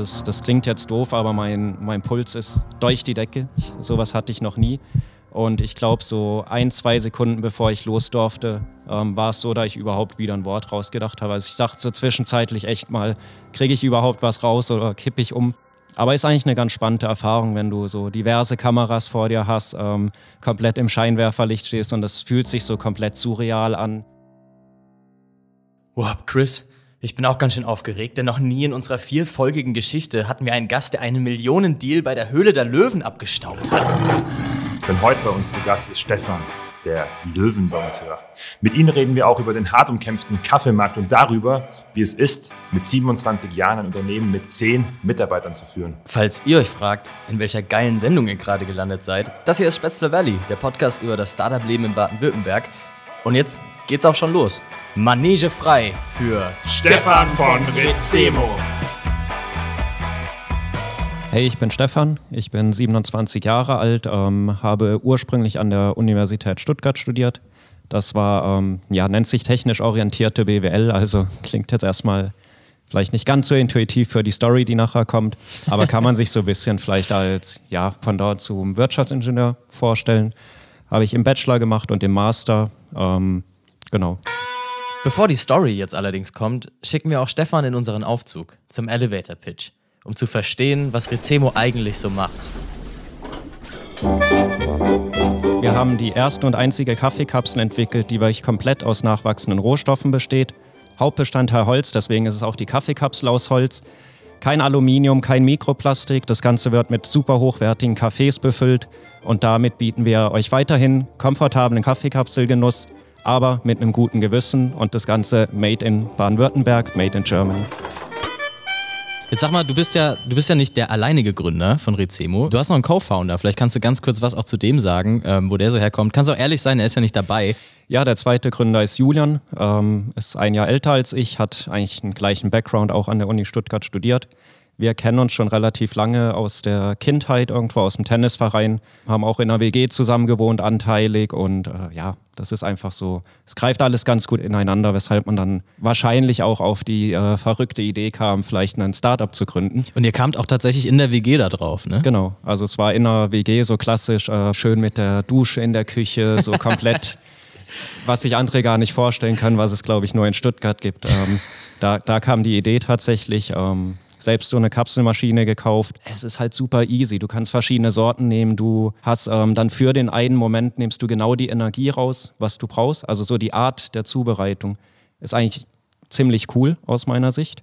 das, das klingt jetzt doof, aber mein, mein Puls ist durch die Decke. Ich, sowas hatte ich noch nie. Und ich glaube, so ein, zwei Sekunden bevor ich los durfte, ähm, war es so, dass ich überhaupt wieder ein Wort rausgedacht habe. Also ich dachte so zwischenzeitlich echt mal, kriege ich überhaupt was raus oder kippe ich um? Aber ist eigentlich eine ganz spannende Erfahrung, wenn du so diverse Kameras vor dir hast, ähm, komplett im Scheinwerferlicht stehst und es fühlt sich so komplett surreal an. Wow, Chris, ich bin auch ganz schön aufgeregt, denn noch nie in unserer vierfolgigen Geschichte hatten wir einen Gast, der einen Millionendeal bei der Höhle der Löwen abgestaubt hat. Denn heute bei uns zu Gast ist Stefan, der Löwendompteur. Mit ihm reden wir auch über den hart umkämpften Kaffeemarkt und darüber, wie es ist, mit 27 Jahren ein Unternehmen mit 10 Mitarbeitern zu führen. Falls ihr euch fragt, in welcher geilen Sendung ihr gerade gelandet seid, das hier ist Spätzle Valley, der Podcast über das Startup-Leben in Baden-Württemberg. Und jetzt geht's auch schon los. Manege frei für Stefan von Rezemo. Hey, ich bin Stefan, ich bin 27 Jahre alt, ähm, habe ursprünglich an der Universität Stuttgart studiert. Das war, ähm, ja, nennt sich technisch orientierte BWL, also klingt jetzt erstmal vielleicht nicht ganz so intuitiv für die Story, die nachher kommt, aber kann man sich so ein bisschen vielleicht als, ja, von dort zum Wirtschaftsingenieur vorstellen. Habe ich im Bachelor gemacht und im Master, ähm, genau. Bevor die Story jetzt allerdings kommt, schicken wir auch Stefan in unseren Aufzug zum Elevator Pitch um zu verstehen, was Rezemo eigentlich so macht. Wir haben die erste und einzige Kaffeekapsel entwickelt, die wirklich komplett aus nachwachsenden Rohstoffen besteht. Hauptbestandteil Holz, deswegen ist es auch die Kaffeekapsel aus Holz. Kein Aluminium, kein Mikroplastik. Das Ganze wird mit super hochwertigen Kaffees befüllt. Und damit bieten wir euch weiterhin komfortablen Kaffeekapselgenuss, aber mit einem guten Gewissen. Und das Ganze made in Baden-Württemberg, made in Germany. Jetzt sag mal, du bist ja, du bist ja nicht der alleinige Gründer von Rezemo. Du hast noch einen Co-Founder. Vielleicht kannst du ganz kurz was auch zu dem sagen, ähm, wo der so herkommt. Kannst auch ehrlich sein, er ist ja nicht dabei. Ja, der zweite Gründer ist Julian, ähm, ist ein Jahr älter als ich, hat eigentlich einen gleichen Background auch an der Uni Stuttgart studiert. Wir kennen uns schon relativ lange aus der Kindheit, irgendwo aus dem Tennisverein, haben auch in einer WG zusammen gewohnt, anteilig und äh, ja, das ist einfach so, es greift alles ganz gut ineinander, weshalb man dann wahrscheinlich auch auf die äh, verrückte Idee kam, vielleicht ein Startup zu gründen. Und ihr kamt auch tatsächlich in der WG da drauf, ne? Genau, also es war in der WG so klassisch, äh, schön mit der Dusche in der Küche, so komplett, was sich andere gar nicht vorstellen können, was es glaube ich nur in Stuttgart gibt. Ähm, da, da kam die Idee tatsächlich. Ähm, selbst so eine Kapselmaschine gekauft. Es ist halt super easy. Du kannst verschiedene Sorten nehmen. Du hast ähm, dann für den einen Moment nimmst du genau die Energie raus, was du brauchst. Also so die Art der Zubereitung ist eigentlich ziemlich cool aus meiner Sicht.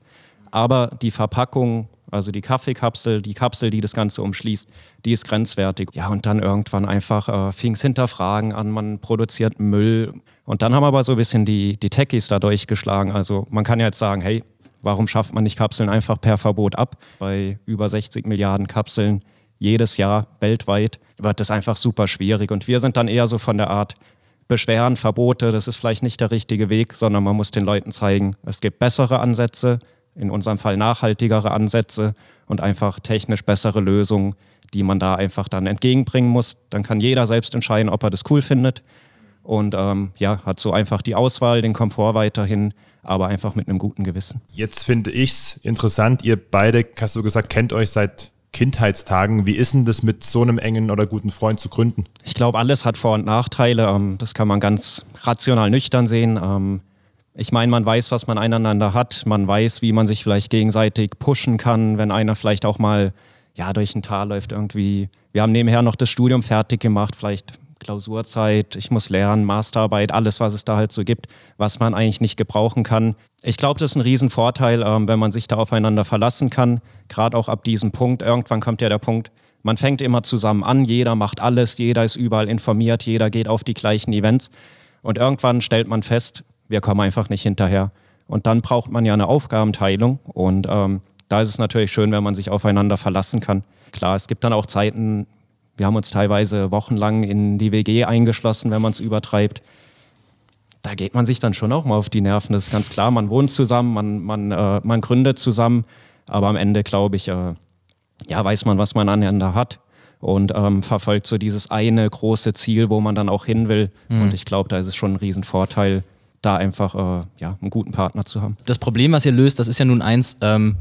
Aber die Verpackung, also die Kaffeekapsel, die Kapsel, die das Ganze umschließt, die ist grenzwertig. Ja, und dann irgendwann einfach äh, fing es hinterfragen an, man produziert Müll. Und dann haben aber so ein bisschen die, die Techies da durchgeschlagen. Also man kann ja jetzt sagen, hey, Warum schafft man nicht Kapseln einfach per Verbot ab? Bei über 60 Milliarden Kapseln jedes Jahr weltweit wird das einfach super schwierig. Und wir sind dann eher so von der Art Beschweren, Verbote, das ist vielleicht nicht der richtige Weg, sondern man muss den Leuten zeigen, es gibt bessere Ansätze, in unserem Fall nachhaltigere Ansätze und einfach technisch bessere Lösungen, die man da einfach dann entgegenbringen muss. Dann kann jeder selbst entscheiden, ob er das cool findet und ähm, ja, hat so einfach die Auswahl, den Komfort weiterhin aber einfach mit einem guten Gewissen. Jetzt finde ich es interessant, ihr beide, hast du gesagt, kennt euch seit Kindheitstagen. Wie ist denn das mit so einem engen oder guten Freund zu gründen? Ich glaube, alles hat Vor- und Nachteile. Ähm, das kann man ganz rational nüchtern sehen. Ähm, ich meine, man weiß, was man einander hat. Man weiß, wie man sich vielleicht gegenseitig pushen kann, wenn einer vielleicht auch mal ja, durch ein Tal läuft irgendwie. Wir haben nebenher noch das Studium fertig gemacht. Vielleicht Klausurzeit, ich muss lernen, Masterarbeit, alles, was es da halt so gibt, was man eigentlich nicht gebrauchen kann. Ich glaube, das ist ein Riesenvorteil, ähm, wenn man sich da aufeinander verlassen kann. Gerade auch ab diesem Punkt. Irgendwann kommt ja der Punkt, man fängt immer zusammen an, jeder macht alles, jeder ist überall informiert, jeder geht auf die gleichen Events. Und irgendwann stellt man fest, wir kommen einfach nicht hinterher. Und dann braucht man ja eine Aufgabenteilung. Und ähm, da ist es natürlich schön, wenn man sich aufeinander verlassen kann. Klar, es gibt dann auch Zeiten, wir haben uns teilweise wochenlang in die WG eingeschlossen, wenn man es übertreibt. Da geht man sich dann schon auch mal auf die Nerven. Das ist ganz klar. Man wohnt zusammen, man, man, äh, man gründet zusammen. Aber am Ende, glaube ich, äh, ja, weiß man, was man aneinander hat und ähm, verfolgt so dieses eine große Ziel, wo man dann auch hin will. Mhm. Und ich glaube, da ist es schon ein Riesenvorteil, da einfach äh, ja, einen guten Partner zu haben. Das Problem, was ihr löst, das ist ja nun eins, ähm,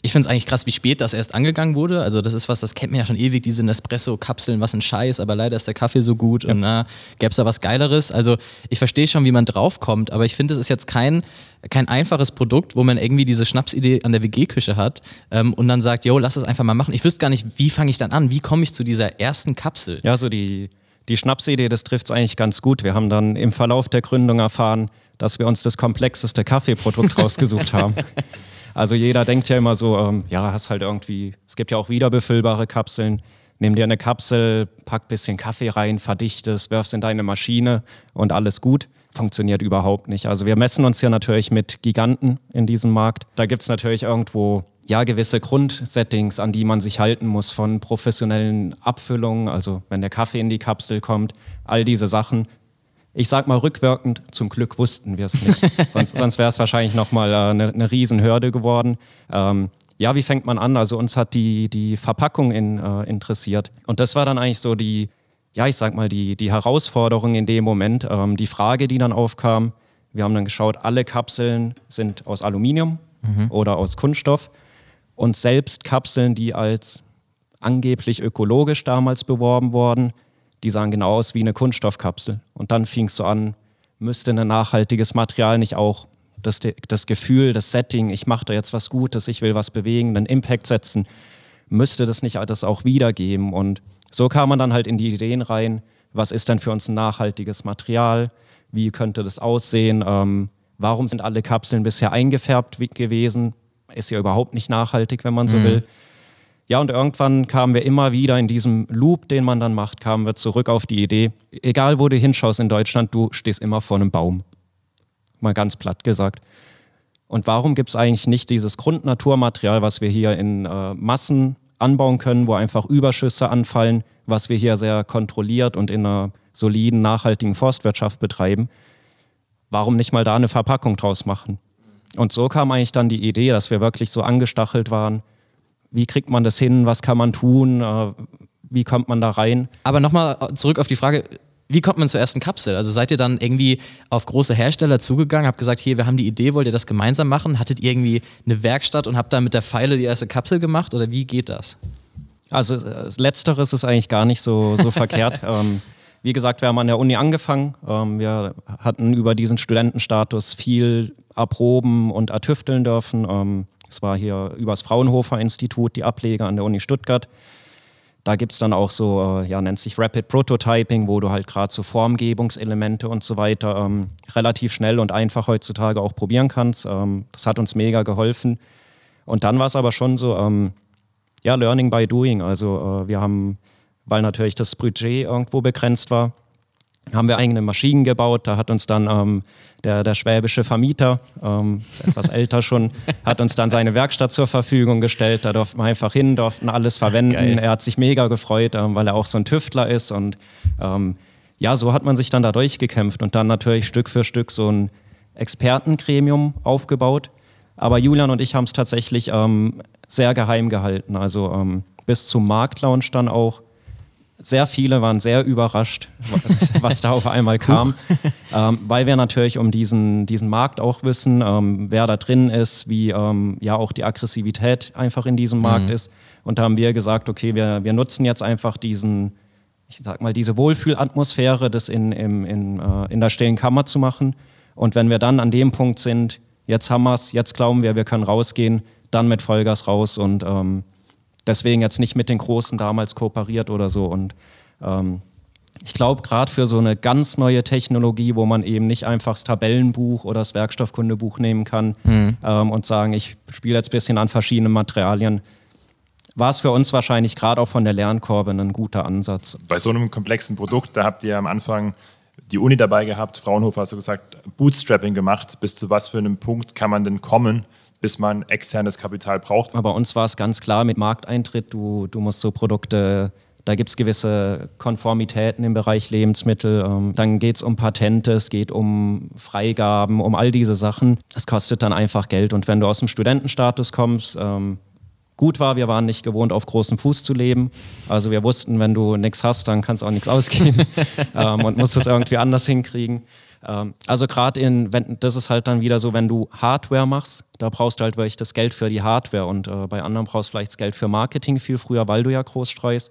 Ich finde es eigentlich krass, wie spät das erst angegangen wurde. Also, das ist was, das kennt man ja schon ewig, diese Nespresso-Kapseln, was ein Scheiß, aber leider ist der Kaffee so gut ja. und na, gäbe es da was Geileres. Also, ich verstehe schon, wie man draufkommt, aber ich finde, es ist jetzt kein, kein einfaches Produkt, wo man irgendwie diese Schnapsidee an der WG-Küche hat ähm, und dann sagt, yo, lass es einfach mal machen. Ich wüsste gar nicht, wie fange ich dann an? Wie komme ich zu dieser ersten Kapsel? Ja, so die, die Schnapsidee, das trifft es eigentlich ganz gut. Wir haben dann im Verlauf der Gründung erfahren, dass wir uns das komplexeste Kaffeeprodukt rausgesucht haben. Also jeder denkt ja immer so, ähm, ja, hast halt irgendwie, es gibt ja auch wiederbefüllbare Kapseln. Nimm dir eine Kapsel, pack ein bisschen Kaffee rein, verdichtest, wirfst in deine Maschine und alles gut. Funktioniert überhaupt nicht. Also wir messen uns hier natürlich mit Giganten in diesem Markt. Da gibt es natürlich irgendwo ja gewisse Grundsettings, an die man sich halten muss von professionellen Abfüllungen, also wenn der Kaffee in die Kapsel kommt, all diese Sachen ich sag mal rückwirkend, zum Glück wussten wir es nicht. sonst sonst wäre es wahrscheinlich nochmal äh, eine, eine Riesenhürde geworden. Ähm, ja, wie fängt man an? Also uns hat die, die Verpackung in, äh, interessiert. Und das war dann eigentlich so die, ja, ich sag mal, die, die Herausforderung in dem Moment. Ähm, die Frage, die dann aufkam, wir haben dann geschaut, alle Kapseln sind aus Aluminium mhm. oder aus Kunststoff. Und selbst Kapseln, die als angeblich ökologisch damals beworben wurden, die sahen genau aus wie eine Kunststoffkapsel. Und dann fing es so an, müsste ein nachhaltiges Material nicht auch das, das Gefühl, das Setting, ich mache da jetzt was Gutes, ich will was bewegen, einen Impact setzen, müsste das nicht das auch wiedergeben. Und so kam man dann halt in die Ideen rein, was ist denn für uns ein nachhaltiges Material, wie könnte das aussehen, ähm, warum sind alle Kapseln bisher eingefärbt gewesen, ist ja überhaupt nicht nachhaltig, wenn man so mhm. will. Ja, und irgendwann kamen wir immer wieder in diesem Loop, den man dann macht, kamen wir zurück auf die Idee, egal wo du hinschaust in Deutschland, du stehst immer vor einem Baum. Mal ganz platt gesagt. Und warum gibt es eigentlich nicht dieses Grundnaturmaterial, was wir hier in äh, Massen anbauen können, wo einfach Überschüsse anfallen, was wir hier sehr kontrolliert und in einer soliden, nachhaltigen Forstwirtschaft betreiben? Warum nicht mal da eine Verpackung draus machen? Und so kam eigentlich dann die Idee, dass wir wirklich so angestachelt waren, wie kriegt man das hin, was kann man tun, äh, wie kommt man da rein. Aber nochmal zurück auf die Frage, wie kommt man zur ersten Kapsel? Also seid ihr dann irgendwie auf große Hersteller zugegangen, habt gesagt, hier, wir haben die Idee, wollt ihr das gemeinsam machen? Hattet ihr irgendwie eine Werkstatt und habt dann mit der Pfeile die erste Kapsel gemacht oder wie geht das? Also letzteres ist eigentlich gar nicht so, so verkehrt. Ähm, wie gesagt, wir haben an der Uni angefangen. Ähm, wir hatten über diesen Studentenstatus viel erproben und ertüfteln dürfen. Ähm, es war hier übers Fraunhofer Institut, die Ableger an der Uni Stuttgart. Da gibt es dann auch so, äh, ja, nennt sich Rapid Prototyping, wo du halt gerade so Formgebungselemente und so weiter ähm, relativ schnell und einfach heutzutage auch probieren kannst. Ähm, das hat uns mega geholfen. Und dann war es aber schon so, ähm, ja, Learning by Doing. Also äh, wir haben, weil natürlich das Budget irgendwo begrenzt war, haben wir eigene Maschinen gebaut. Da hat uns dann ähm, der, der schwäbische Vermieter, ähm, ist etwas älter schon, hat uns dann seine Werkstatt zur Verfügung gestellt. Da durften wir einfach hin, durften alles verwenden. Geil. Er hat sich mega gefreut, ähm, weil er auch so ein Tüftler ist. Und ähm, ja, so hat man sich dann da durchgekämpft und dann natürlich Stück für Stück so ein Expertengremium aufgebaut. Aber Julian und ich haben es tatsächlich ähm, sehr geheim gehalten. Also ähm, bis zum Marktlaunch dann auch sehr viele waren sehr überrascht, was da auf einmal kam, ähm, weil wir natürlich um diesen, diesen Markt auch wissen, ähm, wer da drin ist, wie ähm, ja auch die Aggressivität einfach in diesem Markt mhm. ist. Und da haben wir gesagt, okay, wir, wir nutzen jetzt einfach diesen, ich sag mal, diese Wohlfühlatmosphäre, das in, in, in, äh, in der stillen Kammer zu machen. Und wenn wir dann an dem Punkt sind, jetzt haben wir es, jetzt glauben wir, wir können rausgehen, dann mit Vollgas raus und ähm, deswegen jetzt nicht mit den Großen damals kooperiert oder so. Und ähm, ich glaube, gerade für so eine ganz neue Technologie, wo man eben nicht einfach das Tabellenbuch oder das Werkstoffkundebuch nehmen kann mhm. ähm, und sagen, ich spiele jetzt ein bisschen an verschiedenen Materialien, war es für uns wahrscheinlich gerade auch von der Lernkurve ein guter Ansatz. Bei so einem komplexen Produkt, da habt ihr am Anfang die Uni dabei gehabt, Fraunhofer hast du gesagt, Bootstrapping gemacht. Bis zu was für einem Punkt kann man denn kommen, bis man externes Kapital braucht. Aber bei uns war es ganz klar mit Markteintritt, du, du musst so Produkte, da gibt es gewisse Konformitäten im Bereich Lebensmittel, ähm, dann geht es um Patente, es geht um Freigaben, um all diese Sachen. Es kostet dann einfach Geld und wenn du aus dem Studentenstatus kommst, ähm, gut war, wir waren nicht gewohnt, auf großem Fuß zu leben. Also wir wussten, wenn du nichts hast, dann kannst du auch nichts ausgeben ähm, und musst es irgendwie anders hinkriegen. Ähm, also gerade in, wenn, das ist halt dann wieder so, wenn du Hardware machst, da brauchst du halt wirklich das Geld für die Hardware und äh, bei anderen brauchst du vielleicht das Geld für Marketing viel früher, weil du ja groß streust.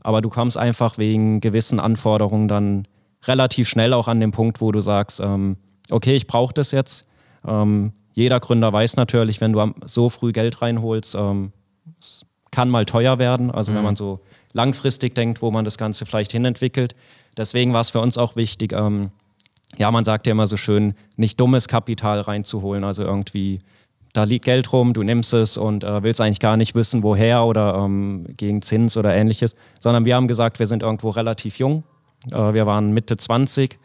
Aber du kommst einfach wegen gewissen Anforderungen dann relativ schnell auch an den Punkt, wo du sagst, ähm, okay, ich brauche das jetzt. Ähm, jeder Gründer weiß natürlich, wenn du so früh Geld reinholst, ähm, es kann mal teuer werden. Also mhm. wenn man so langfristig denkt, wo man das Ganze vielleicht hinentwickelt. Deswegen war es für uns auch wichtig, ähm, ja, man sagt ja immer so schön, nicht dummes Kapital reinzuholen. Also irgendwie, da liegt Geld rum, du nimmst es und äh, willst eigentlich gar nicht wissen, woher oder ähm, gegen Zins oder ähnliches, sondern wir haben gesagt, wir sind irgendwo relativ jung. Äh, wir waren Mitte 20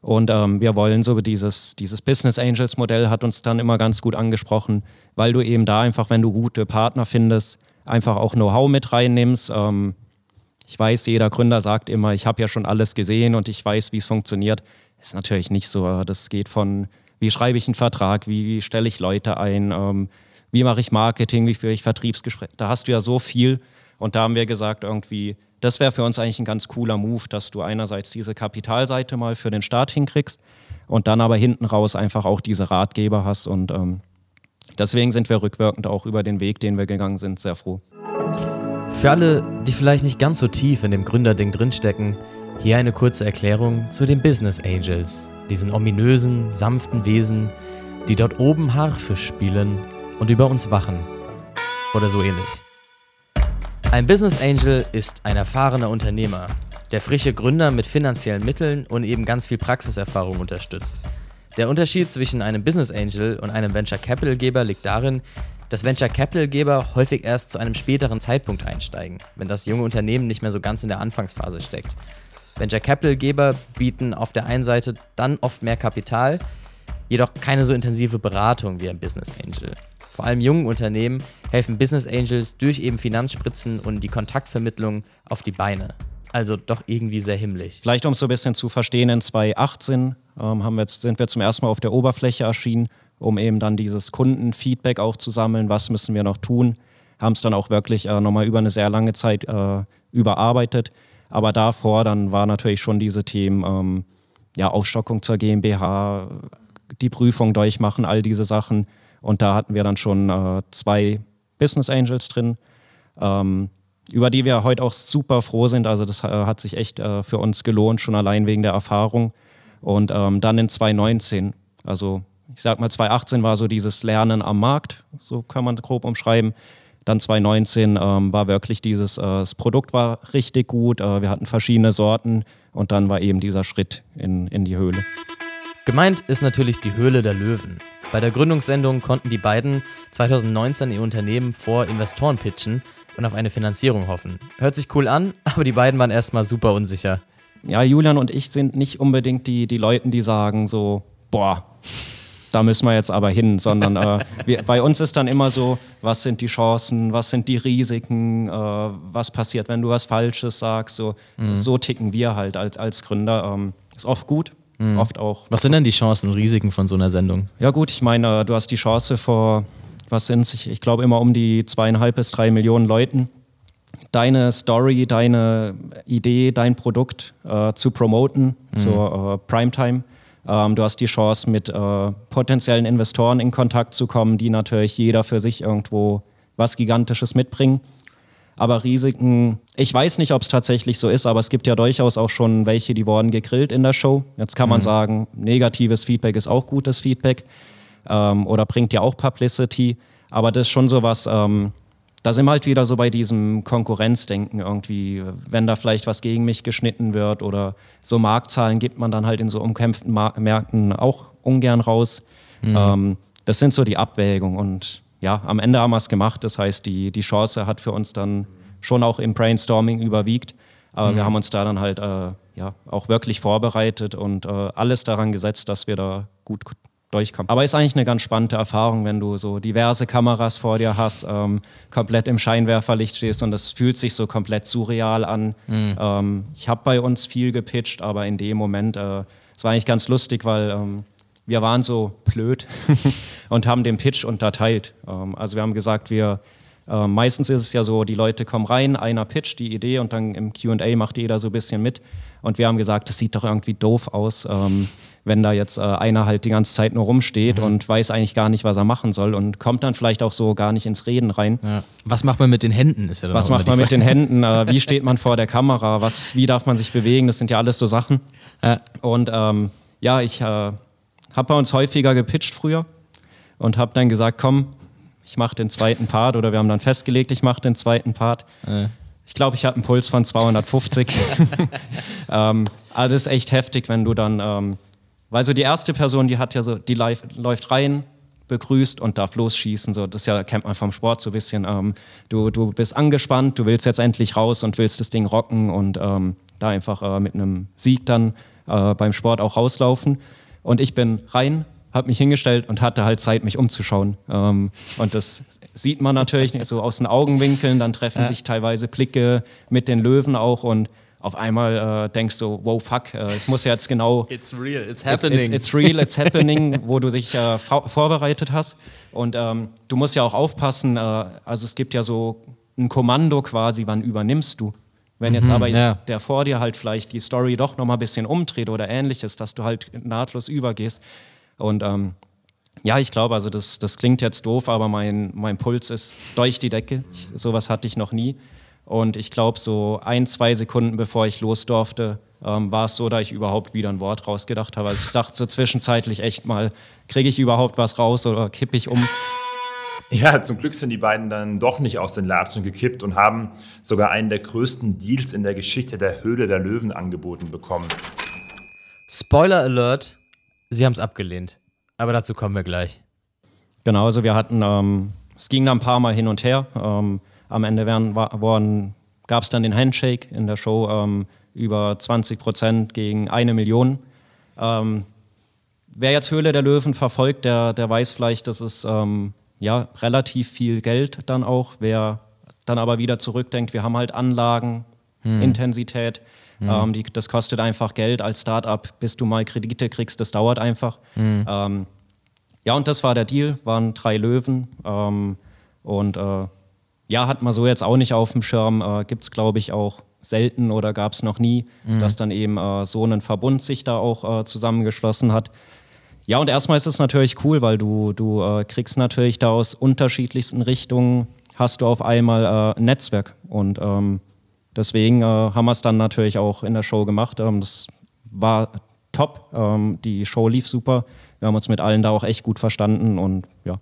und ähm, wir wollen so dieses, dieses Business Angels Modell hat uns dann immer ganz gut angesprochen, weil du eben da einfach, wenn du gute Partner findest, einfach auch Know-how mit reinnimmst. Ähm, ich weiß, jeder Gründer sagt immer, ich habe ja schon alles gesehen und ich weiß, wie es funktioniert. Ist natürlich nicht so. Das geht von, wie schreibe ich einen Vertrag, wie, wie stelle ich Leute ein, ähm, wie mache ich Marketing, wie führe ich Vertriebsgespräche. Da hast du ja so viel. Und da haben wir gesagt, irgendwie, das wäre für uns eigentlich ein ganz cooler Move, dass du einerseits diese Kapitalseite mal für den Start hinkriegst und dann aber hinten raus einfach auch diese Ratgeber hast. Und ähm, deswegen sind wir rückwirkend auch über den Weg, den wir gegangen sind, sehr froh. Für alle, die vielleicht nicht ganz so tief in dem Gründerding drinstecken, hier eine kurze Erklärung zu den Business Angels, diesen ominösen, sanften Wesen, die dort oben Harfe spielen und über uns wachen. Oder so ähnlich. Ein Business Angel ist ein erfahrener Unternehmer, der frische Gründer mit finanziellen Mitteln und eben ganz viel Praxiserfahrung unterstützt. Der Unterschied zwischen einem Business Angel und einem Venture Capital Geber liegt darin, dass Venture Capital Geber häufig erst zu einem späteren Zeitpunkt einsteigen, wenn das junge Unternehmen nicht mehr so ganz in der Anfangsphase steckt. Venture Capital Geber bieten auf der einen Seite dann oft mehr Kapital, jedoch keine so intensive Beratung wie ein Business Angel. Vor allem jungen Unternehmen helfen Business Angels durch eben Finanzspritzen und die Kontaktvermittlung auf die Beine. Also doch irgendwie sehr himmlisch. Vielleicht um es so ein bisschen zu verstehen, in 2018 ähm, haben wir, sind wir zum ersten Mal auf der Oberfläche erschienen, um eben dann dieses Kundenfeedback auch zu sammeln, was müssen wir noch tun. Haben es dann auch wirklich äh, nochmal über eine sehr lange Zeit äh, überarbeitet. Aber davor dann war natürlich schon diese Themen, ähm, ja, Aufstockung zur GmbH, die Prüfung durchmachen, all diese Sachen. Und da hatten wir dann schon äh, zwei Business Angels drin, ähm, über die wir heute auch super froh sind. Also das äh, hat sich echt äh, für uns gelohnt, schon allein wegen der Erfahrung. Und ähm, dann in 2019, also ich sag mal 2018 war so dieses Lernen am Markt, so kann man grob umschreiben. Dann 2019 ähm, war wirklich dieses, äh, das Produkt war richtig gut, äh, wir hatten verschiedene Sorten und dann war eben dieser Schritt in, in die Höhle. Gemeint ist natürlich die Höhle der Löwen. Bei der Gründungssendung konnten die beiden 2019 ihr Unternehmen vor Investoren pitchen und auf eine Finanzierung hoffen. Hört sich cool an, aber die beiden waren erstmal super unsicher. Ja, Julian und ich sind nicht unbedingt die, die Leute, die sagen so, boah, da müssen wir jetzt aber hin, sondern äh, wir, bei uns ist dann immer so, was sind die Chancen, was sind die Risiken, äh, was passiert, wenn du was Falsches sagst. So, mhm. so ticken wir halt als, als Gründer. Ähm, ist oft gut, mhm. oft auch. Was sind denn die Chancen und Risiken von so einer Sendung? Ja gut, ich meine, du hast die Chance vor, was sind es, ich, ich glaube immer um die zweieinhalb bis drei Millionen Leuten deine Story, deine Idee, dein Produkt äh, zu promoten mhm. zur äh, Primetime. Ähm, du hast die Chance, mit äh, potenziellen Investoren in Kontakt zu kommen, die natürlich jeder für sich irgendwo was Gigantisches mitbringen. Aber Risiken, ich weiß nicht, ob es tatsächlich so ist, aber es gibt ja durchaus auch schon welche, die wurden gegrillt in der Show. Jetzt kann man mhm. sagen, negatives Feedback ist auch gutes Feedback ähm, oder bringt ja auch Publicity. Aber das ist schon so was, ähm, da sind wir halt wieder so bei diesem Konkurrenzdenken irgendwie, wenn da vielleicht was gegen mich geschnitten wird oder so Marktzahlen gibt man dann halt in so umkämpften Mar Märkten auch ungern raus. Mhm. Ähm, das sind so die Abwägungen und ja, am Ende haben wir es gemacht. Das heißt, die, die Chance hat für uns dann schon auch im Brainstorming überwiegt. Aber mhm. wir haben uns da dann halt äh, ja, auch wirklich vorbereitet und äh, alles daran gesetzt, dass wir da gut durchkommt. Aber ist eigentlich eine ganz spannende Erfahrung, wenn du so diverse Kameras vor dir hast, ähm, komplett im Scheinwerferlicht stehst und das fühlt sich so komplett surreal an. Mhm. Ähm, ich habe bei uns viel gepitcht, aber in dem Moment, äh, es äh, war eigentlich ganz lustig, weil ähm, wir waren so blöd und haben den Pitch unterteilt. Ähm, also wir haben gesagt, wir Äh, meistens ist es ja so, die Leute kommen rein, einer pitcht die Idee und dann im QA macht jeder so ein bisschen mit. Und wir haben gesagt, das sieht doch irgendwie doof aus, ähm, wenn da jetzt äh, einer halt die ganze Zeit nur rumsteht mhm. und weiß eigentlich gar nicht, was er machen soll und kommt dann vielleicht auch so gar nicht ins Reden rein. Ja. Was macht man mit den Händen? Ja was macht man mit den Händen? Äh, wie steht man vor der Kamera? Was, wie darf man sich bewegen? Das sind ja alles so Sachen. Ja. Und ähm, ja, ich äh, habe bei uns häufiger gepitcht früher und habe dann gesagt, komm, ich mache den zweiten Part oder wir haben dann festgelegt, ich mache den zweiten Part. Äh. Ich glaube, ich habe einen Puls von 250. ähm, also das ist echt heftig, wenn du dann, ähm, weil so die erste Person, die hat ja so, die live, läuft rein, begrüßt und darf losschießen. So, das ja, kennt man vom Sport so ein bisschen. Ähm, du, du bist angespannt, du willst jetzt endlich raus und willst das Ding rocken und ähm, da einfach äh, mit einem Sieg dann äh, beim Sport auch rauslaufen. Und ich bin rein, habe mich hingestellt und hatte halt Zeit, mich umzuschauen. Ähm, und das sieht man natürlich so aus den Augenwinkeln, dann treffen ja. sich teilweise Blicke mit den Löwen auch und auf einmal äh, denkst du, wow, fuck, äh, ich muss jetzt genau. It's real, it's happening. It's, it's, it's real, it's happening, wo du dich äh, vorbereitet hast. Und ähm, du musst ja auch aufpassen, äh, also es gibt ja so ein Kommando quasi, wann übernimmst du. Wenn jetzt mhm, aber ja. der vor dir halt vielleicht die Story doch nochmal ein bisschen umdreht oder ähnliches, dass du halt nahtlos übergehst, und ähm, ja, ich glaube, also das, das klingt jetzt doof, aber mein, mein Puls ist durch die Decke. Ich, sowas hatte ich noch nie. Und ich glaube, so ein, zwei Sekunden bevor ich los durfte, ähm, war es so, dass ich überhaupt wieder ein Wort rausgedacht habe. Also ich dachte so zwischenzeitlich echt mal, kriege ich überhaupt was raus oder kippe ich um? Ja, zum Glück sind die beiden dann doch nicht aus den Latschen gekippt und haben sogar einen der größten Deals in der Geschichte der Höhle der Löwen angeboten bekommen. Spoiler Alert, Sie haben es abgelehnt. Aber dazu kommen wir gleich. Genau, also wir hatten, ähm, es ging dann ein paar Mal hin und her. Ähm, am Ende gab es dann den Handshake in der Show ähm, über 20 Prozent gegen eine Million. Ähm, wer jetzt Höhle der Löwen verfolgt, der, der weiß vielleicht, dass es ähm, ja, relativ viel Geld dann auch. Wer dann aber wieder zurückdenkt, wir haben halt Anlagen, hm. Intensität. Mhm. Ähm, die, das kostet einfach Geld als Startup, bis du mal Kredite kriegst, das dauert einfach. Mhm. Ähm, ja, und das war der Deal, waren drei Löwen. Ähm, und äh, ja, hat man so jetzt auch nicht auf dem Schirm. Äh, Gibt es, glaube ich, auch selten oder gab es noch nie, mhm. dass dann eben äh, so ein Verbund sich da auch äh, zusammengeschlossen hat. Ja, und erstmal ist es natürlich cool, weil du, du äh, kriegst natürlich da aus unterschiedlichsten Richtungen, hast du auf einmal äh, ein Netzwerk. Und ähm, Deswegen äh, haben wir es dann natürlich auch in der Show gemacht. Ähm, das war top. Ähm, die Show lief super. Wir haben uns mit allen da auch echt gut verstanden und ja.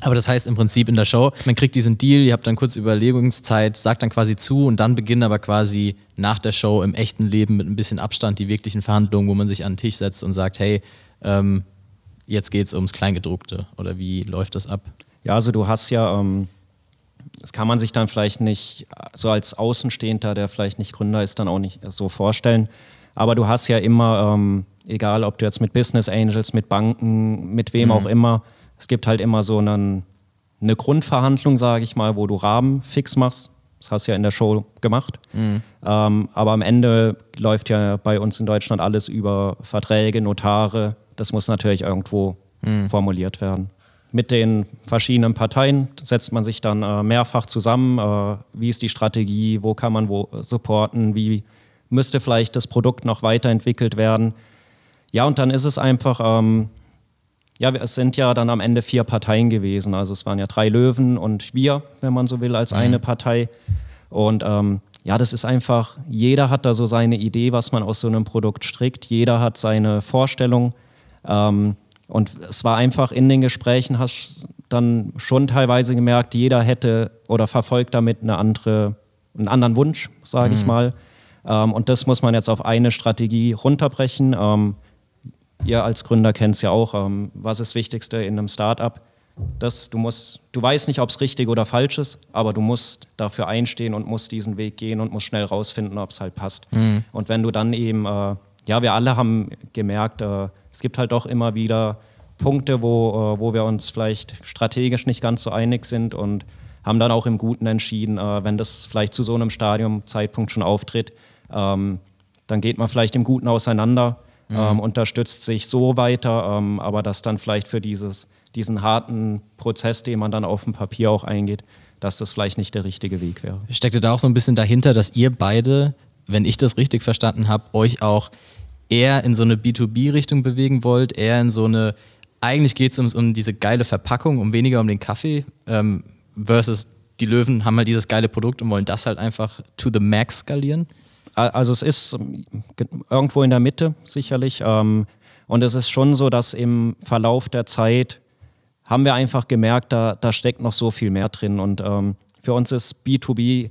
Aber das heißt im Prinzip in der Show, man kriegt diesen Deal, ihr habt dann kurz Überlegungszeit, sagt dann quasi zu und dann beginnen aber quasi nach der Show im echten Leben mit ein bisschen Abstand die wirklichen Verhandlungen, wo man sich an den Tisch setzt und sagt, hey, ähm, jetzt geht es ums Kleingedruckte oder wie läuft das ab? Ja, also du hast ja ähm, das kann man sich dann vielleicht nicht so als Außenstehender, der vielleicht nicht Gründer ist, dann auch nicht so vorstellen. Aber du hast ja immer, ähm, egal ob du jetzt mit Business Angels, mit Banken, mit wem mhm. auch immer, es gibt halt immer so einen, eine Grundverhandlung, sage ich mal, wo du Rahmen fix machst. Das hast du ja in der Show gemacht. Mhm. Ähm, aber am Ende läuft ja bei uns in Deutschland alles über Verträge, Notare. Das muss natürlich irgendwo mhm. formuliert werden mit den verschiedenen Parteien setzt man sich dann äh, mehrfach zusammen. Äh, wie ist die Strategie? Wo kann man wo supporten? Wie müsste vielleicht das Produkt noch weiterentwickelt werden? Ja, und dann ist es einfach, ähm, ja, es sind ja dann am Ende vier Parteien gewesen. Also es waren ja drei Löwen und wir, wenn man so will, als mhm. eine Partei. Und ähm, ja, das ist einfach, jeder hat da so seine Idee, was man aus so einem Produkt strickt. Jeder hat seine Vorstellung. Ähm, und es war einfach in den Gesprächen, hast dann schon teilweise gemerkt, jeder hätte oder verfolgt damit eine andere, einen anderen Wunsch, sage mhm. ich mal. Ähm, und das muss man jetzt auf eine Strategie runterbrechen. Ähm, ihr als Gründer kennt es ja auch. Ähm, was ist das Wichtigste in einem Startup? Das, du, musst, du weißt nicht, ob es richtig oder falsch ist, aber du musst dafür einstehen und musst diesen Weg gehen und musst schnell rausfinden, ob es halt passt. Mhm. Und wenn du dann eben, äh, ja, wir alle haben gemerkt, äh, es gibt halt doch immer wieder Punkte, wo, äh, wo wir uns vielleicht strategisch nicht ganz so einig sind und haben dann auch im Guten entschieden, äh, wenn das vielleicht zu so einem Stadium-Zeitpunkt schon auftritt, ähm, dann geht man vielleicht im Guten auseinander, mhm. ähm, unterstützt sich so weiter, ähm, aber das dann vielleicht für dieses, diesen harten Prozess, den man dann auf dem Papier auch eingeht, dass das vielleicht nicht der richtige Weg wäre. Steckte da auch so ein bisschen dahinter, dass ihr beide, wenn ich das richtig verstanden habe, euch auch eher in so eine B2B-Richtung bewegen wollt, eher in so eine, eigentlich geht es um, um diese geile Verpackung, um weniger um den Kaffee, ähm, versus die Löwen haben halt dieses geile Produkt und wollen das halt einfach to the max skalieren? Also es ist ähm, irgendwo in der Mitte sicherlich. Ähm, und es ist schon so, dass im Verlauf der Zeit haben wir einfach gemerkt, da, da steckt noch so viel mehr drin. Und ähm, für uns ist B2B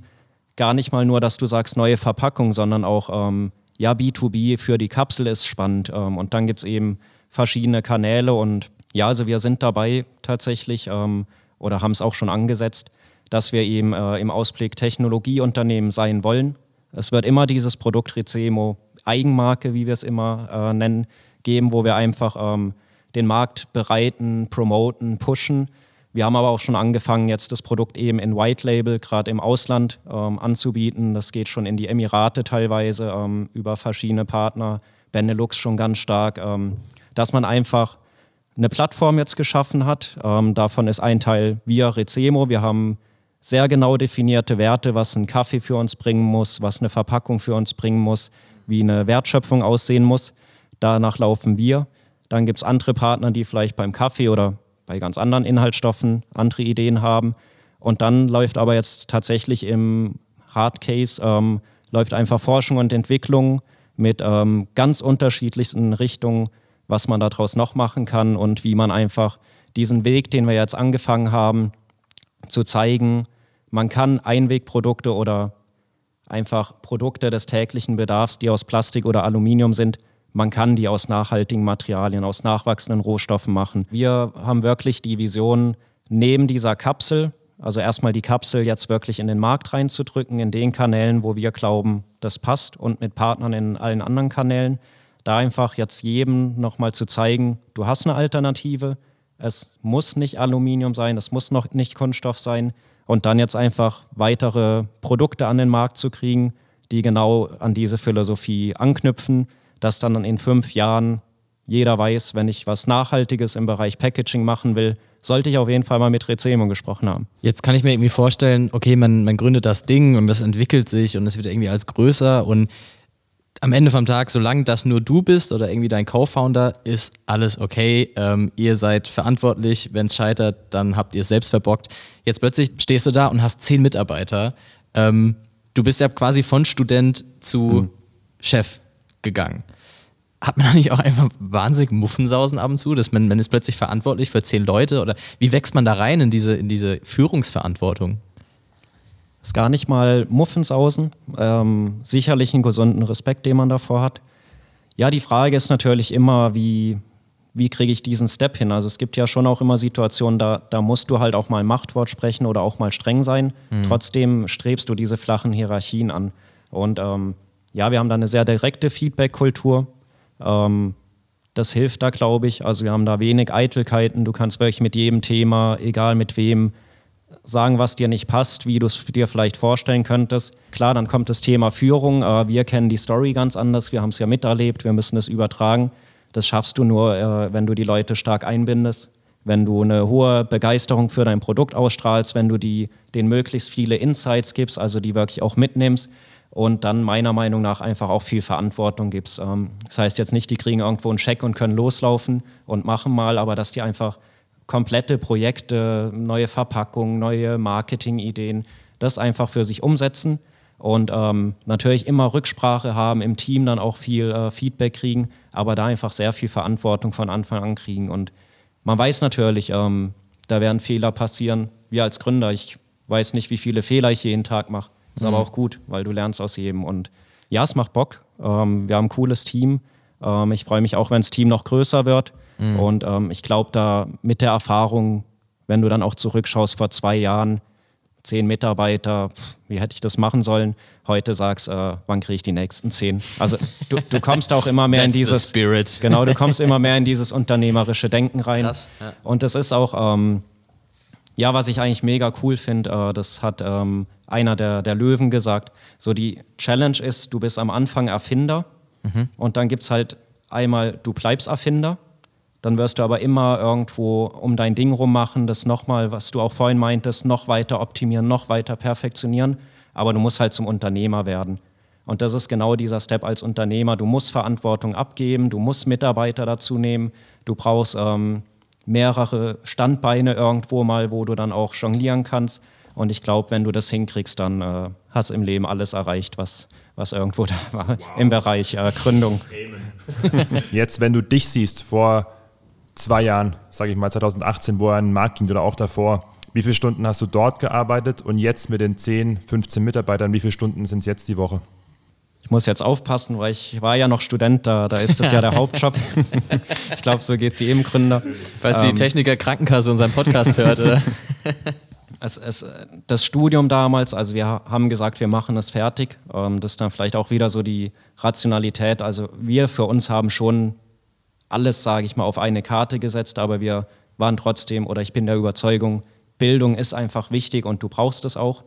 gar nicht mal nur, dass du sagst neue Verpackung, sondern auch, ähm, ja, B2B für die Kapsel ist spannend. Ähm, und dann gibt es eben verschiedene Kanäle und ja, also wir sind dabei tatsächlich ähm, oder haben es auch schon angesetzt, dass wir eben äh, im Ausblick Technologieunternehmen sein wollen. Es wird immer dieses Produkt Recemo Eigenmarke, wie wir es immer äh, nennen, geben, wo wir einfach ähm, den Markt bereiten, promoten, pushen. Wir haben aber auch schon angefangen, jetzt das Produkt eben in White Label, gerade im Ausland, ähm, anzubieten. Das geht schon in die Emirate teilweise ähm, über verschiedene Partner, Benelux schon ganz stark, ähm, dass man einfach eine Plattform jetzt geschaffen hat. Ähm, davon ist ein Teil wir, Recemo. Wir haben sehr genau definierte Werte, was ein Kaffee für uns bringen muss, was eine Verpackung für uns bringen muss, wie eine Wertschöpfung aussehen muss. Danach laufen wir. Dann gibt es andere Partner, die vielleicht beim Kaffee oder bei ganz anderen Inhaltsstoffen andere Ideen haben. Und dann läuft aber jetzt tatsächlich im Hard Case, ähm, läuft einfach Forschung und Entwicklung mit ähm, ganz unterschiedlichsten Richtungen, was man daraus noch machen kann und wie man einfach diesen Weg, den wir jetzt angefangen haben, zu zeigen, man kann Einwegprodukte oder einfach Produkte des täglichen Bedarfs, die aus Plastik oder Aluminium sind, man kann die aus nachhaltigen Materialien, aus nachwachsenden Rohstoffen machen. Wir haben wirklich die Vision, neben dieser Kapsel, also erstmal die Kapsel jetzt wirklich in den Markt reinzudrücken, in den Kanälen, wo wir glauben, das passt und mit Partnern in allen anderen Kanälen, da einfach jetzt jedem nochmal zu zeigen, du hast eine Alternative, es muss nicht Aluminium sein, es muss noch nicht Kunststoff sein und dann jetzt einfach weitere Produkte an den Markt zu kriegen, die genau an diese Philosophie anknüpfen dass dann in fünf Jahren jeder weiß, wenn ich was Nachhaltiges im Bereich Packaging machen will, sollte ich auf jeden Fall mal mit Rezemo gesprochen haben. Jetzt kann ich mir irgendwie vorstellen, okay, man, man gründet das Ding und das entwickelt sich und es wird irgendwie als größer und am Ende vom Tag, solange das nur du bist oder irgendwie dein Co-Founder, ist alles okay. Ähm, ihr seid verantwortlich. Wenn es scheitert, dann habt ihr es selbst verbockt. Jetzt plötzlich stehst du da und hast zehn Mitarbeiter. Ähm, du bist ja quasi von Student zu mhm. Chef gegangen. Hat man da nicht auch einfach wahnsinnig Muffensausen ab und zu, dass man, man ist plötzlich verantwortlich für zehn Leute oder wie wächst man da rein in diese, in diese Führungsverantwortung? Ist gar nicht mal Muffensausen, ähm, sicherlich einen gesunden Respekt, den man davor hat. Ja, die Frage ist natürlich immer, wie, wie kriege ich diesen Step hin? Also es gibt ja schon auch immer Situationen, da, da musst du halt auch mal Machtwort sprechen oder auch mal streng sein. Mhm. Trotzdem strebst du diese flachen Hierarchien an. Und ähm, ja, wir haben da eine sehr direkte Feedback-Kultur. Ähm, das hilft da, glaube ich. Also wir haben da wenig Eitelkeiten. Du kannst wirklich mit jedem Thema, egal mit wem, sagen, was dir nicht passt, wie du es dir vielleicht vorstellen könntest. Klar, dann kommt das Thema Führung. Äh, wir kennen die Story ganz anders. Wir haben es ja miterlebt. Wir müssen es übertragen. Das schaffst du nur, äh, wenn du die Leute stark einbindest, wenn du eine hohe Begeisterung für dein Produkt ausstrahlst, wenn du die, denen möglichst viele Insights gibst, also die wirklich auch mitnimmst und dann meiner Meinung nach einfach auch viel Verantwortung gibt. Ähm, das heißt jetzt nicht, die kriegen irgendwo einen Scheck und können loslaufen und machen mal, aber dass die einfach komplette Projekte, neue Verpackungen, neue Marketingideen, das einfach für sich umsetzen und ähm, natürlich immer Rücksprache haben, im Team dann auch viel äh, Feedback kriegen, aber da einfach sehr viel Verantwortung von Anfang an kriegen. Und man weiß natürlich, ähm, da werden Fehler passieren. Wir als Gründer, ich weiß nicht, wie viele Fehler ich jeden Tag mache. Ist mhm. aber auch gut, weil du lernst aus jedem. Und ja, es macht Bock. Ähm, wir haben ein cooles Team. Ähm, ich freue mich auch, wenn das Team noch größer wird. Mhm. Und ähm, ich glaube, da mit der Erfahrung, wenn du dann auch zurückschaust vor zwei Jahren, zehn Mitarbeiter, wie hätte ich das machen sollen? Heute sagst, äh, wann kriege ich die nächsten zehn? Also du, du kommst auch immer mehr in dieses Spirit. Genau, du kommst immer mehr in dieses unternehmerische Denken rein. Krass, ja. Und das ist auch, ähm, ja, was ich eigentlich mega cool finde, äh, das hat ähm, einer der, der Löwen gesagt. So die Challenge ist, du bist am Anfang Erfinder mhm. und dann gibt es halt einmal, du bleibst Erfinder. Dann wirst du aber immer irgendwo um dein Ding rummachen, das nochmal, was du auch vorhin meintest, noch weiter optimieren, noch weiter perfektionieren. Aber du musst halt zum Unternehmer werden. Und das ist genau dieser Step als Unternehmer. Du musst Verantwortung abgeben, du musst Mitarbeiter dazu nehmen, du brauchst ähm, mehrere Standbeine irgendwo mal, wo du dann auch jonglieren kannst. Und ich glaube, wenn du das hinkriegst, dann äh, hast du im Leben alles erreicht, was, was irgendwo da war wow. im Bereich äh, Gründung. Jetzt, wenn du dich siehst vor zwei Jahren, sage ich mal 2018, wo er an den Markt ging oder auch davor, wie viele Stunden hast du dort gearbeitet und jetzt mit den 10, 15 Mitarbeitern, wie viele Stunden sind es jetzt die Woche? Ich muss jetzt aufpassen, weil ich war ja noch Student, da, da ist das ja der Hauptjob. ich glaube, so geht es jedem Gründer. Falls ähm, die Techniker Krankenkasse unseren Podcast hört, oder? Es, es, das Studium damals, also wir haben gesagt, wir machen es fertig. Ähm, das ist dann vielleicht auch wieder so die Rationalität. Also wir für uns haben schon alles, sage ich mal, auf eine Karte gesetzt, aber wir waren trotzdem, oder ich bin der Überzeugung, Bildung ist einfach wichtig und du brauchst es auch.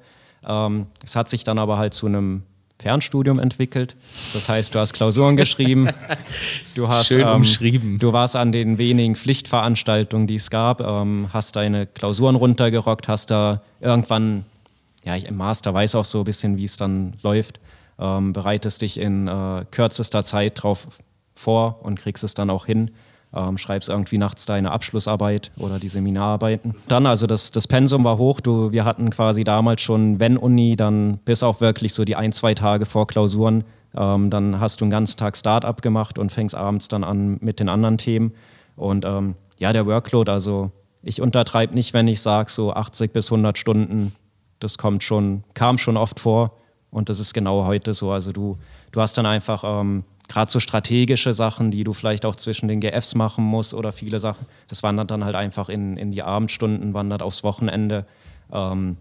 Ähm, es hat sich dann aber halt zu einem Fernstudium entwickelt. Das heißt, du hast Klausuren geschrieben, du hast Schön ähm, umschrieben. du warst an den wenigen Pflichtveranstaltungen, die es gab, ähm, hast deine Klausuren runtergerockt, hast da irgendwann, ja, im Master weiß auch so ein bisschen, wie es dann läuft, ähm, bereitest dich in äh, kürzester Zeit drauf vor und kriegst es dann auch hin. Ähm, schreibst irgendwie nachts deine Abschlussarbeit oder die Seminararbeiten. Dann, also das, das Pensum war hoch. Du, wir hatten quasi damals schon, wenn Uni, dann bis auf wirklich so die ein, zwei Tage vor Klausuren, ähm, dann hast du einen ganzen Tag Start-up gemacht und fängst abends dann an mit den anderen Themen. Und ähm, ja, der Workload, also ich untertreibe nicht, wenn ich sage, so 80 bis 100 Stunden, das kommt schon, kam schon oft vor. Und das ist genau heute so. Also du, du hast dann einfach ähm, gerade so strategische Sachen, die du vielleicht auch zwischen den GFs machen musst oder viele Sachen, das wandert dann halt einfach in, in die Abendstunden, wandert aufs Wochenende. Ähm,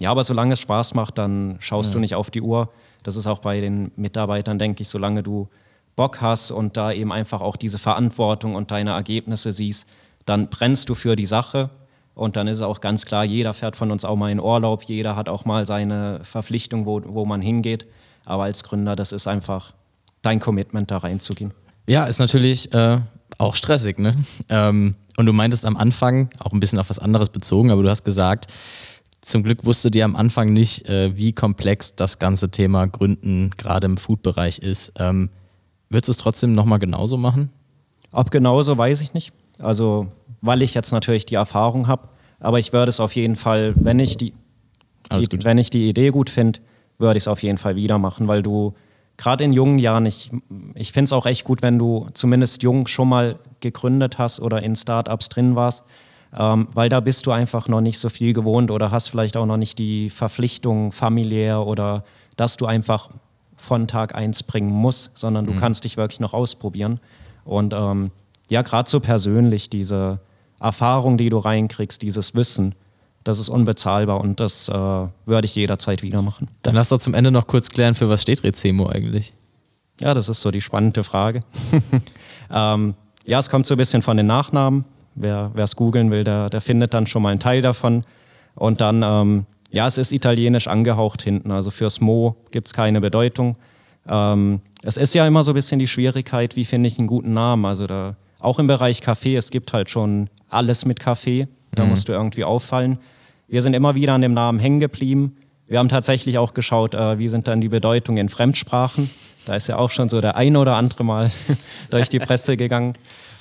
ja, aber solange es Spaß macht, dann schaust ja. du nicht auf die Uhr. Das ist auch bei den Mitarbeitern, denke ich, solange du Bock hast und da eben einfach auch diese Verantwortung und deine Ergebnisse siehst, dann brennst du für die Sache. Und dann ist es auch ganz klar, jeder fährt von uns auch mal in Urlaub, jeder hat auch mal seine Verpflichtung, wo, wo man hingeht. Aber als Gründer, das ist einfach dein Commitment da reinzugehen. Ja, ist natürlich äh, auch stressig, ne? Ähm, und du meintest am Anfang, auch ein bisschen auf was anderes bezogen, aber du hast gesagt, zum Glück wusstet ihr am Anfang nicht, äh, wie komplex das ganze Thema Gründen gerade im Food-Bereich ist. Ähm, würdest du es trotzdem nochmal genauso machen? Ob genauso, weiß ich nicht. Also, weil ich jetzt natürlich die Erfahrung habe. Aber ich würde es auf jeden Fall, wenn ich die, die wenn ich die Idee gut finde, würde ich es auf jeden Fall wieder machen, weil du gerade in jungen Jahren, ich, ich finde es auch echt gut, wenn du zumindest jung schon mal gegründet hast oder in Startups drin warst, ähm, weil da bist du einfach noch nicht so viel gewohnt oder hast vielleicht auch noch nicht die Verpflichtung familiär oder dass du einfach von Tag eins bringen musst, sondern du mhm. kannst dich wirklich noch ausprobieren. Und ähm, ja, gerade so persönlich, diese Erfahrung, die du reinkriegst, dieses Wissen, das ist unbezahlbar und das äh, würde ich jederzeit wieder machen. Dann lass doch zum Ende noch kurz klären, für was steht Recemo eigentlich? Ja, das ist so die spannende Frage. ähm, ja, es kommt so ein bisschen von den Nachnamen. Wer es googeln will, der, der findet dann schon mal einen Teil davon. Und dann, ähm, ja, es ist italienisch angehaucht hinten. Also fürs Mo gibt es keine Bedeutung. Ähm, es ist ja immer so ein bisschen die Schwierigkeit, wie finde ich einen guten Namen. Also da, auch im Bereich Kaffee, es gibt halt schon alles mit Kaffee. Da mhm. musst du irgendwie auffallen. Wir sind immer wieder an dem Namen hängen geblieben. Wir haben tatsächlich auch geschaut, äh, wie sind dann die Bedeutungen in Fremdsprachen. Da ist ja auch schon so der eine oder andere Mal durch die Presse gegangen.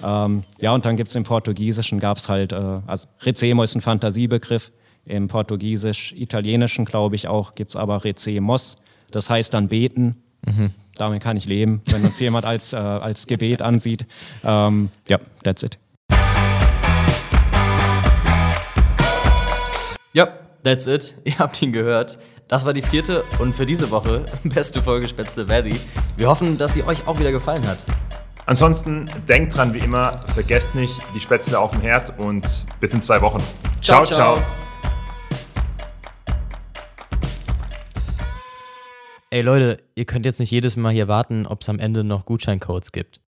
Ähm, ja, und dann gibt es im Portugiesischen, gab es halt, äh, also Recemo ist ein Fantasiebegriff. Im Portugiesisch-Italienischen, glaube ich auch, gibt es aber Recemos. Das heißt dann beten. Mhm. Damit kann ich leben, wenn uns jemand als, äh, als Gebet ansieht. Ähm, ja, that's it. Ja, that's it. Ihr habt ihn gehört. Das war die vierte und für diese Woche beste Folge Spätzle Valley. Wir hoffen, dass sie euch auch wieder gefallen hat. Ansonsten denkt dran, wie immer, vergesst nicht die Spätzle auf dem Herd und bis in zwei Wochen. Ciao, ciao. ciao. Ey Leute, ihr könnt jetzt nicht jedes Mal hier warten, ob es am Ende noch Gutscheincodes gibt.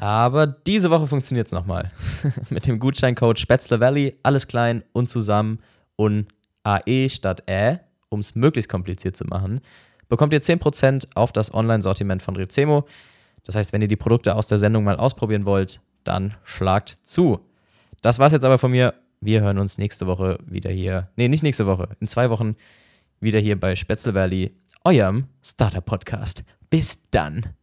Aber diese Woche funktioniert es nochmal. Mit dem Gutscheincode Spätzle Valley, alles klein und zusammen und AE statt Ä, um es möglichst kompliziert zu machen, bekommt ihr 10% auf das Online-Sortiment von Rezemo. Das heißt, wenn ihr die Produkte aus der Sendung mal ausprobieren wollt, dann schlagt zu. Das war's jetzt aber von mir. Wir hören uns nächste Woche wieder hier. Nee, nicht nächste Woche. In zwei Wochen wieder hier bei Spätzle Valley, eurem Starter-Podcast. Bis dann.